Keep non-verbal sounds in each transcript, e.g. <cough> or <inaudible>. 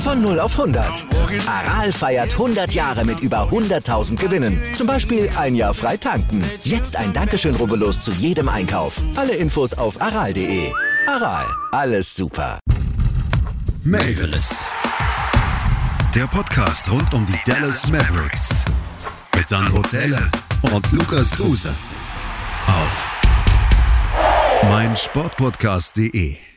Von 0 auf 100. Aral feiert 100 Jahre mit über 100.000 Gewinnen. Zum Beispiel ein Jahr frei tanken. Jetzt ein Dankeschön, rubbellos zu jedem Einkauf. Alle Infos auf aral.de. Aral, alles super. Mavis. Der Podcast rund um die Dallas Mavericks. Mit Sandro Zähler und Lukas Kruse. Auf meinsportpodcast.de.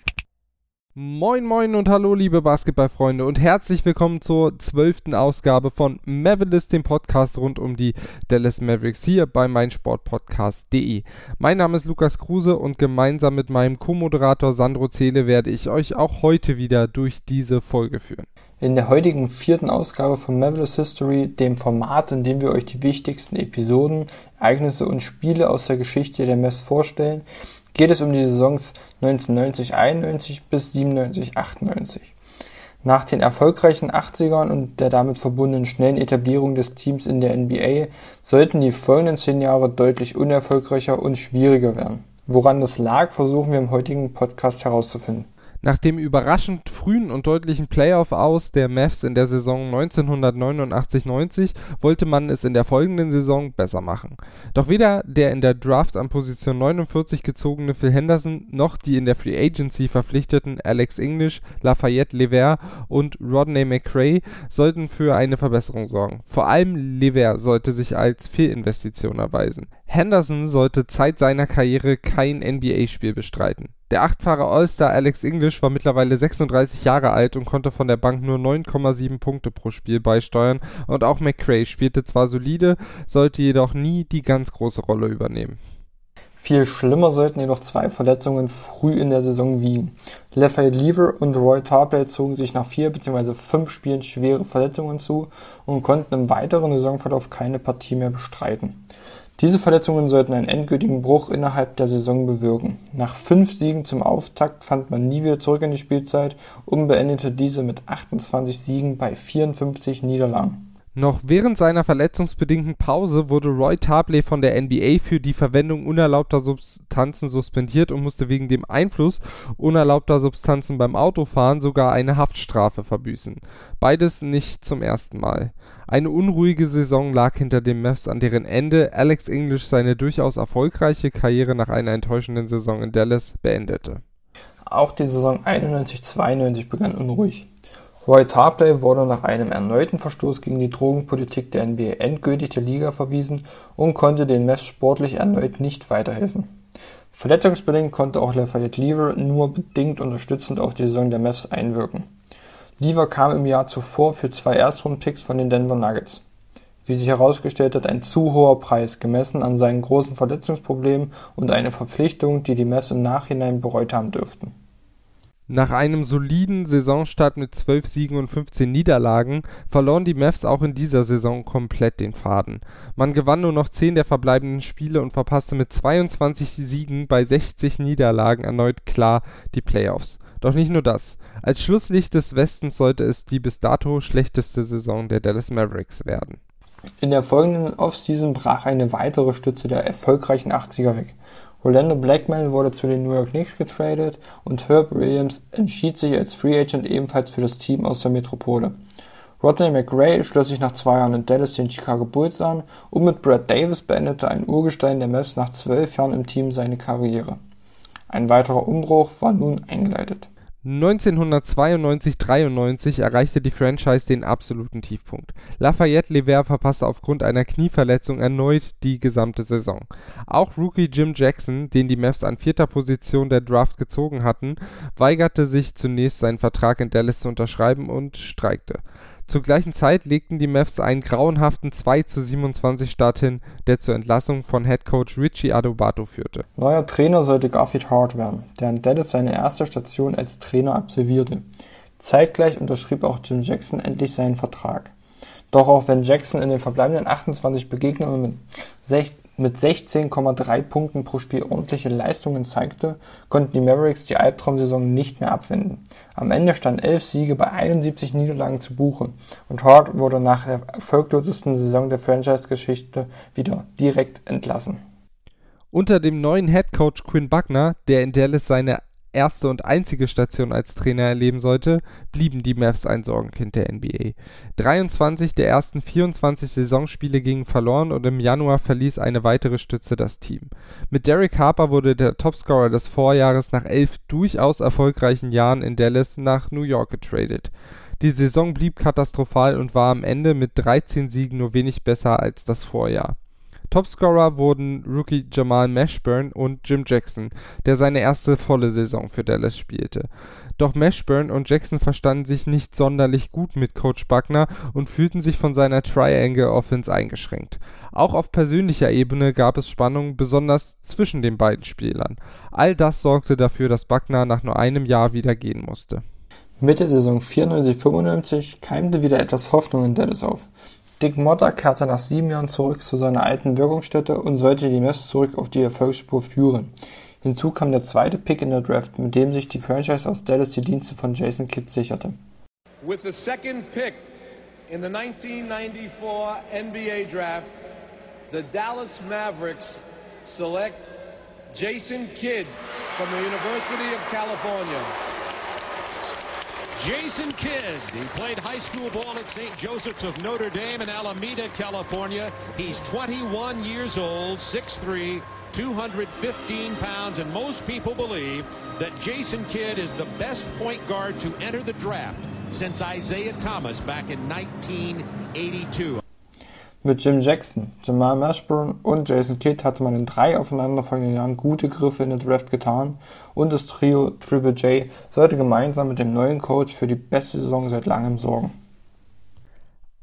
Moin moin und hallo liebe Basketballfreunde und herzlich willkommen zur zwölften Ausgabe von Mavericks, dem Podcast rund um die Dallas Mavericks hier bei meinsportpodcast.de. Mein Name ist Lukas Kruse und gemeinsam mit meinem Co-Moderator Sandro Zähle werde ich euch auch heute wieder durch diese Folge führen. In der heutigen vierten Ausgabe von Mavericks History, dem Format, in dem wir euch die wichtigsten Episoden, Ereignisse und Spiele aus der Geschichte der Mavs vorstellen, geht es um die Saisons 1990-91 bis 97-98. Nach den erfolgreichen 80ern und der damit verbundenen schnellen Etablierung des Teams in der NBA sollten die folgenden zehn Jahre deutlich unerfolgreicher und schwieriger werden. Woran das lag, versuchen wir im heutigen Podcast herauszufinden. Nach dem überraschend frühen und deutlichen Playoff-Aus der Mavs in der Saison 1989-90 wollte man es in der folgenden Saison besser machen. Doch weder der in der Draft an Position 49 gezogene Phil Henderson noch die in der Free Agency verpflichteten Alex English, Lafayette Lever und Rodney McRae sollten für eine Verbesserung sorgen. Vor allem Lever sollte sich als Fehlinvestition erweisen. Henderson sollte Zeit seiner Karriere kein NBA-Spiel bestreiten. Der achtfache All-Star Alex English war mittlerweile 36 Jahre alt und konnte von der Bank nur 9,7 Punkte pro Spiel beisteuern und auch McRae spielte zwar solide, sollte jedoch nie die ganz große Rolle übernehmen. Viel schlimmer sollten jedoch zwei Verletzungen früh in der Saison wiegen. Lafayette Lever und Roy Tarpley zogen sich nach vier bzw. fünf Spielen schwere Verletzungen zu und konnten im weiteren Saisonverlauf keine Partie mehr bestreiten. Diese Verletzungen sollten einen endgültigen Bruch innerhalb der Saison bewirken. Nach fünf Siegen zum Auftakt fand man nie wieder zurück in die Spielzeit und beendete diese mit 28 Siegen bei 54 Niederlagen. Noch während seiner verletzungsbedingten Pause wurde Roy Tarpley von der NBA für die Verwendung unerlaubter Substanzen suspendiert und musste wegen dem Einfluss unerlaubter Substanzen beim Autofahren sogar eine Haftstrafe verbüßen. Beides nicht zum ersten Mal. Eine unruhige Saison lag hinter den Mavs, an deren Ende Alex English seine durchaus erfolgreiche Karriere nach einer enttäuschenden Saison in Dallas beendete. Auch die Saison 91-92 begann unruhig. Roy Tarpley wurde nach einem erneuten Verstoß gegen die Drogenpolitik der NBA endgültig der Liga verwiesen und konnte den Mavs sportlich erneut nicht weiterhelfen. Verletzungsbedingt konnte auch Lafayette Lever nur bedingt unterstützend auf die Saison der Mavs einwirken. Lever kam im Jahr zuvor für zwei Erstrundpicks von den Denver Nuggets. Wie sich herausgestellt hat, ein zu hoher Preis, gemessen an seinen großen Verletzungsproblemen und eine Verpflichtung, die die Mavs im Nachhinein bereut haben dürften. Nach einem soliden Saisonstart mit 12 Siegen und 15 Niederlagen verloren die Mavs auch in dieser Saison komplett den Faden. Man gewann nur noch 10 der verbleibenden Spiele und verpasste mit 22 Siegen bei 60 Niederlagen erneut klar die Playoffs. Doch nicht nur das. Als Schlusslicht des Westens sollte es die bis dato schlechteste Saison der Dallas Mavericks werden. In der folgenden Offseason brach eine weitere Stütze der erfolgreichen 80er weg. Orlando Blackman wurde zu den New York Knicks getradet und Herb Williams entschied sich als Free Agent ebenfalls für das Team aus der Metropole. Rodney McRae schloss sich nach zwei Jahren in Dallas den Chicago Bulls an und mit Brad Davis beendete ein Urgestein der Mavs nach zwölf Jahren im Team seine Karriere. Ein weiterer Umbruch war nun eingeleitet. 1992/93 erreichte die Franchise den absoluten Tiefpunkt. Lafayette Lever verpasste aufgrund einer Knieverletzung erneut die gesamte Saison. Auch Rookie Jim Jackson, den die Mavs an vierter Position der Draft gezogen hatten, weigerte sich zunächst seinen Vertrag in Dallas zu unterschreiben und streikte zur gleichen Zeit legten die Mavs einen grauenhaften 2:27 Start hin, der zur Entlassung von Headcoach Richie Adubato führte. Neuer Trainer sollte Garfield Hart werden, der in Dallas seine erste Station als Trainer absolvierte. Zeitgleich unterschrieb auch Jim Jackson endlich seinen Vertrag. Doch auch wenn Jackson in den verbleibenden 28 Begegnungen mit 16,3 Punkten pro Spiel ordentliche Leistungen zeigte, konnten die Mavericks die Albtraumsaison nicht mehr abwenden. Am Ende standen 11 Siege bei 71 Niederlagen zu Buche und Hart wurde nach der erfolglosesten Saison der Franchise-Geschichte wieder direkt entlassen. Unter dem neuen Headcoach Quinn Buckner, der in Dallas seine erste und einzige Station als Trainer erleben sollte, blieben die Mavs ein Sorgenkind der NBA. 23 der ersten 24 Saisonspiele gingen verloren und im Januar verließ eine weitere Stütze das Team. Mit Derek Harper wurde der Topscorer des Vorjahres nach elf durchaus erfolgreichen Jahren in Dallas nach New York getradet. Die Saison blieb katastrophal und war am Ende mit 13 Siegen nur wenig besser als das Vorjahr Topscorer wurden Rookie Jamal Mashburn und Jim Jackson, der seine erste volle Saison für Dallas spielte. Doch Mashburn und Jackson verstanden sich nicht sonderlich gut mit Coach Buckner und fühlten sich von seiner Triangle Offense eingeschränkt. Auch auf persönlicher Ebene gab es Spannungen, besonders zwischen den beiden Spielern. All das sorgte dafür, dass Buckner nach nur einem Jahr wieder gehen musste. Mitte Saison 94/95 keimte wieder etwas Hoffnung in Dallas auf. Dick Motta kehrte nach sieben Jahren zurück zu seiner alten Wirkungsstätte und sollte die Mavs zurück auf die Erfolgsspur führen. Hinzu kam der zweite Pick in der Draft, mit dem sich die Franchise aus Dallas die Dienste von Jason Kidd sicherte. With the second pick in the 1994 NBA Draft, the Dallas Mavericks select Jason Kidd from the University of California. Jason Kidd. He played high school ball at St. Joseph's of Notre Dame in Alameda, California. He's 21 years old, 6'3", 215 pounds, and most people believe that Jason Kidd is the best point guard to enter the draft since Isaiah Thomas back in 1982. Mit Jim Jackson, Jamal Mashburn und Jason Kidd hatte man in drei aufeinanderfolgenden Jahren gute Griffe in der Draft getan und das Trio Triple J sollte gemeinsam mit dem neuen Coach für die beste Saison seit langem sorgen.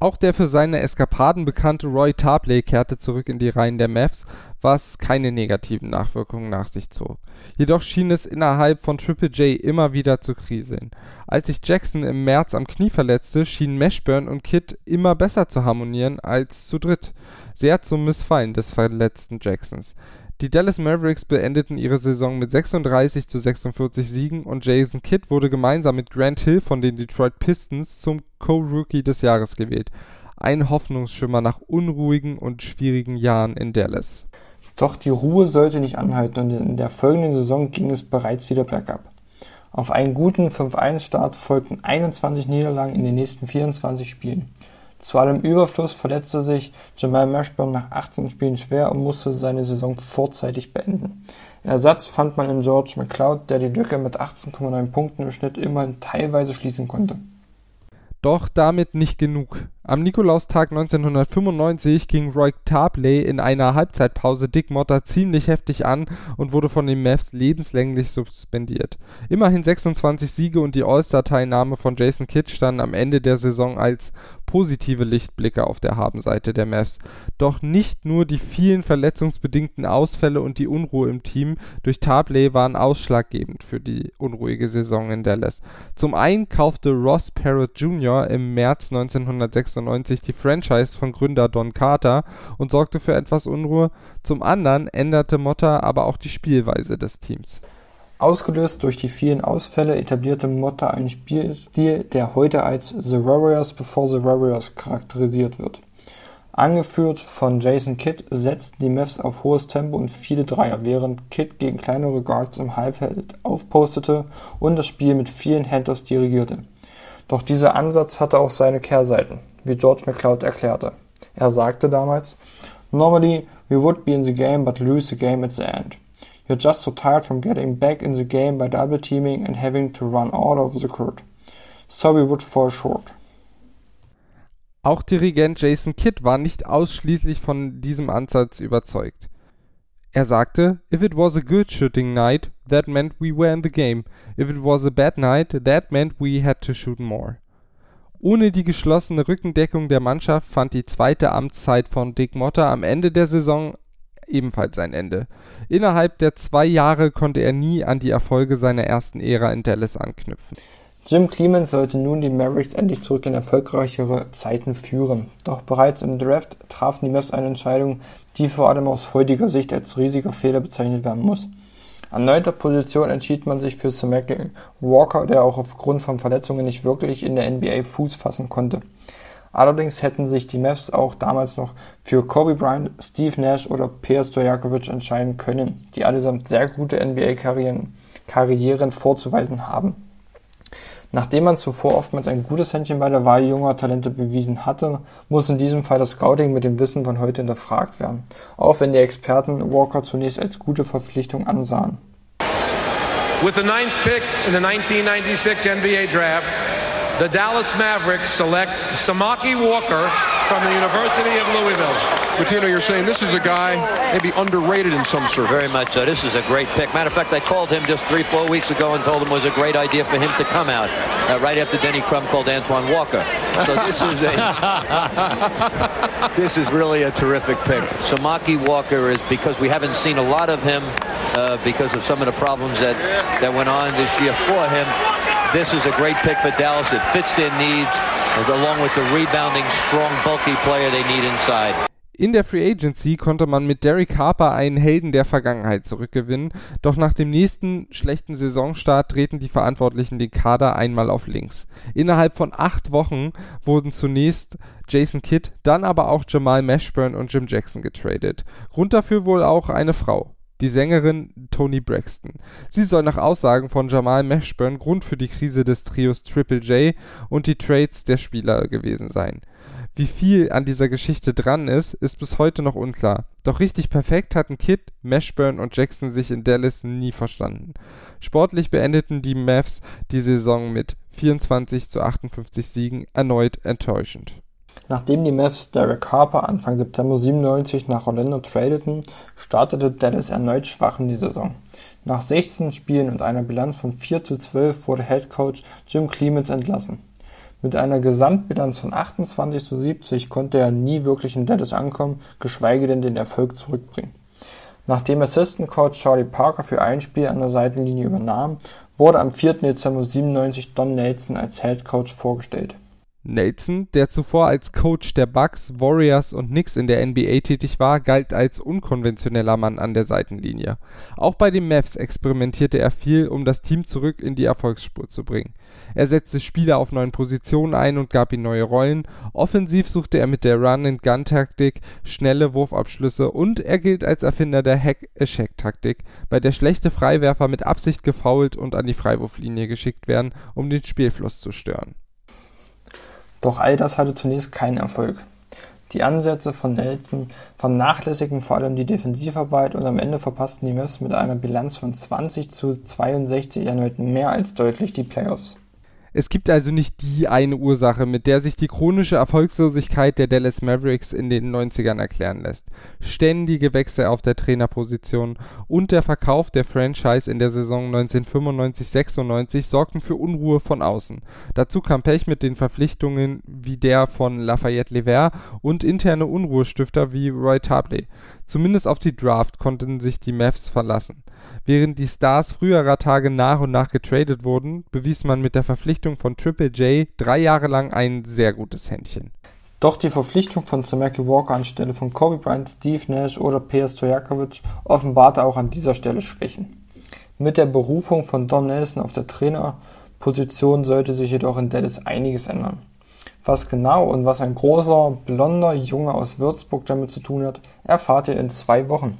Auch der für seine Eskapaden bekannte Roy Tarpley kehrte zurück in die Reihen der Mavs, was keine negativen Nachwirkungen nach sich zog. Jedoch schien es innerhalb von Triple J immer wieder zu kriseln. Als sich Jackson im März am Knie verletzte, schienen Mashburn und Kidd immer besser zu harmonieren als zu dritt, sehr zum Missfallen des verletzten Jacksons. Die Dallas Mavericks beendeten ihre Saison mit 36 zu 46 Siegen und Jason Kidd wurde gemeinsam mit Grant Hill von den Detroit Pistons zum Co-Rookie des Jahres gewählt. Ein Hoffnungsschimmer nach unruhigen und schwierigen Jahren in Dallas. Doch die Ruhe sollte nicht anhalten und in der folgenden Saison ging es bereits wieder bergab. Auf einen guten 5-1-Start folgten 21 Niederlagen in den nächsten 24 Spielen. Zu allem Überfluss verletzte sich Jamal Mashburn nach 18 Spielen schwer und musste seine Saison vorzeitig beenden. Ersatz fand man in George McCloud, der die Lücke mit 18,9 Punkten im Schnitt immerhin teilweise schließen konnte. Doch damit nicht genug. Am Nikolaustag 1995 ging Roy Tarpley in einer Halbzeitpause Dick Motter ziemlich heftig an und wurde von den Mavs lebenslänglich suspendiert. Immerhin 26 Siege und die All-Star-Teilnahme von Jason Kidd standen am Ende der Saison als positive Lichtblicke auf der Habenseite der Mavs. Doch nicht nur die vielen verletzungsbedingten Ausfälle und die Unruhe im Team durch Tarpley waren ausschlaggebend für die unruhige Saison in Dallas. Zum einen kaufte Ross Parrott Jr. im März 1996 die Franchise von Gründer Don Carter und sorgte für etwas Unruhe. Zum anderen änderte Motta aber auch die Spielweise des Teams. Ausgelöst durch die vielen Ausfälle etablierte Motta einen Spielstil, der heute als The Warriors before the Warriors charakterisiert wird. Angeführt von Jason Kidd setzten die Mavs auf hohes Tempo und viele Dreier, während Kidd gegen kleinere Guards im Halbfeld aufpostete und das Spiel mit vielen Handers dirigierte. Doch dieser Ansatz hatte auch seine Kehrseiten, wie George McCloud erklärte. Er sagte damals, Normally we would be in the game but lose the game at the end. You're just so tired from getting back in the game by double teaming and having to run all over the court. So we would fall short. Auch Dirigent Jason Kidd war nicht ausschließlich von diesem Ansatz überzeugt. Er sagte, If it was a good shooting night, that meant we were in the game. If it was a bad night, that meant we had to shoot more. Ohne die geschlossene Rückendeckung der Mannschaft fand die zweite Amtszeit von Dick Motter am Ende der Saison ebenfalls sein Ende. Innerhalb der zwei Jahre konnte er nie an die Erfolge seiner ersten Ära in Dallas anknüpfen. Jim Clemens sollte nun die Mavericks endlich zurück in erfolgreichere Zeiten führen. Doch bereits im Draft trafen die Mavs eine Entscheidung, die vor allem aus heutiger Sicht als riesiger Fehler bezeichnet werden muss. An neunter Position entschied man sich für Samaki Walker, der auch aufgrund von Verletzungen nicht wirklich in der NBA Fuß fassen konnte. Allerdings hätten sich die Mavs auch damals noch für Kobe Bryant, Steve Nash oder Per Stojakovic entscheiden können, die allesamt sehr gute NBA-Karrieren Karrieren vorzuweisen haben. Nachdem man zuvor oftmals ein gutes Händchen bei der Wahl junger Talente bewiesen hatte, muss in diesem Fall das Scouting mit dem Wissen von heute hinterfragt werden, auch wenn die Experten Walker zunächst als gute Verpflichtung ansahen. With the ninth pick in the 1996 NBA Draft, the Dallas Mavericks select Samaki Walker from the University of Louisville. Patino, you're saying this is a guy maybe underrated in some circles. Very much so. This is a great pick. Matter of fact, I called him just three, four weeks ago and told him it was a great idea for him to come out uh, right after Denny Crum called Antoine Walker. So this is a <laughs> this is really a terrific pick. Samaki Walker is because we haven't seen a lot of him uh, because of some of the problems that that went on this year for him. This is a great pick for Dallas. It fits their needs along with the rebounding, strong, bulky player they need inside. In der Free Agency konnte man mit Derek Harper einen Helden der Vergangenheit zurückgewinnen, doch nach dem nächsten schlechten Saisonstart drehten die Verantwortlichen den Kader einmal auf links. Innerhalb von acht Wochen wurden zunächst Jason Kidd, dann aber auch Jamal Mashburn und Jim Jackson getradet. Grund dafür wohl auch eine Frau die Sängerin Toni Braxton. Sie soll nach Aussagen von Jamal Mashburn Grund für die Krise des Trios Triple J und die Trades der Spieler gewesen sein. Wie viel an dieser Geschichte dran ist, ist bis heute noch unklar. Doch richtig perfekt hatten Kid, Mashburn und Jackson sich in Dallas nie verstanden. Sportlich beendeten die Mavs die Saison mit 24 zu 58 Siegen erneut enttäuschend. Nachdem die Mavs Derek Harper Anfang September 97 nach Orlando tradeten, startete Dallas erneut schwach in die Saison. Nach 16 Spielen und einer Bilanz von 4 zu 12 wurde Head Coach Jim Clemens entlassen. Mit einer Gesamtbilanz von 28 zu 70 konnte er nie wirklich in Dallas ankommen, geschweige denn den Erfolg zurückbringen. Nachdem Assistant Coach Charlie Parker für ein Spiel an der Seitenlinie übernahm, wurde am 4. Dezember 97 Don Nelson als Head Coach vorgestellt. Nelson, der zuvor als Coach der Bucks, Warriors und Knicks in der NBA tätig war, galt als unkonventioneller Mann an der Seitenlinie. Auch bei den Mavs experimentierte er viel, um das Team zurück in die Erfolgsspur zu bringen. Er setzte Spieler auf neuen Positionen ein und gab ihnen neue Rollen. Offensiv suchte er mit der Run-and-Gun-Taktik schnelle Wurfabschlüsse und er gilt als Erfinder der Hack-a-Shack-Taktik, bei der schlechte Freiwerfer mit Absicht gefoult und an die Freiwurflinie geschickt werden, um den Spielfluss zu stören. Doch all das hatte zunächst keinen Erfolg. Die Ansätze von Nelson vernachlässigen vor allem die Defensivarbeit und am Ende verpassten die Mavs mit einer Bilanz von 20 zu 62 erneut mehr als deutlich die Playoffs. Es gibt also nicht die eine Ursache, mit der sich die chronische Erfolgslosigkeit der Dallas Mavericks in den 90ern erklären lässt. Ständige Wechsel auf der Trainerposition und der Verkauf der Franchise in der Saison 1995-96 sorgten für Unruhe von außen. Dazu kam Pech mit den Verpflichtungen wie der von Lafayette Lever und interne Unruhestifter wie Roy Tabley. Zumindest auf die Draft konnten sich die Mavs verlassen. Während die Stars früherer Tage nach und nach getradet wurden, bewies man mit der Verpflichtung von Triple J drei Jahre lang ein sehr gutes Händchen. Doch die Verpflichtung von Samaki Walker anstelle von Kobe Bryant, Steve Nash oder Peja Stojakovic offenbarte auch an dieser Stelle Schwächen. Mit der Berufung von Don Nelson auf der Trainerposition sollte sich jedoch in Dallas einiges ändern. Was genau und was ein großer, blonder Junge aus Würzburg damit zu tun hat, erfahrt ihr in zwei Wochen.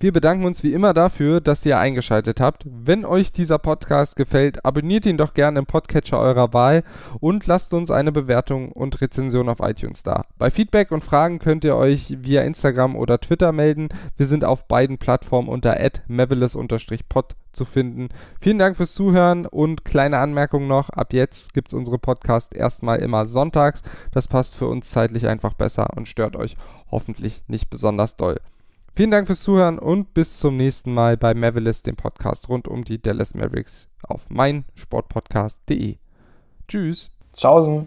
Wir bedanken uns wie immer dafür, dass ihr eingeschaltet habt. Wenn euch dieser Podcast gefällt, abonniert ihn doch gerne im Podcatcher eurer Wahl und lasst uns eine Bewertung und Rezension auf iTunes da. Bei Feedback und Fragen könnt ihr euch via Instagram oder Twitter melden. Wir sind auf beiden Plattformen unter mavelis-pod zu finden. Vielen Dank fürs Zuhören und kleine Anmerkung noch, ab jetzt gibt es unsere Podcast erstmal immer sonntags. Das passt für uns zeitlich einfach besser und stört euch hoffentlich nicht besonders doll. Vielen Dank fürs Zuhören und bis zum nächsten Mal bei Mavericks, dem Podcast rund um die Dallas Mavericks auf meinsportpodcast.de. Tschüss. Tschaußen.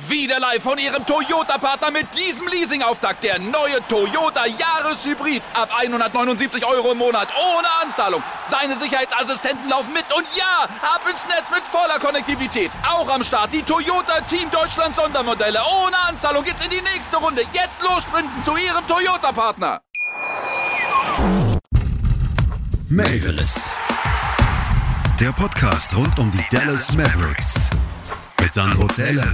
Wieder live von Ihrem Toyota-Partner mit diesem Leasing-Auftakt. Der neue Toyota Jahreshybrid. Ab 179 Euro im Monat. Ohne Anzahlung. Seine Sicherheitsassistenten laufen mit. Und ja, ab ins Netz mit voller Konnektivität. Auch am Start die Toyota Team Deutschland Sondermodelle. Ohne Anzahlung geht's in die nächste Runde. Jetzt los sprinten zu Ihrem Toyota-Partner. Mavis. Der Podcast rund um die Dallas Mavericks. Mit Sandro Zähler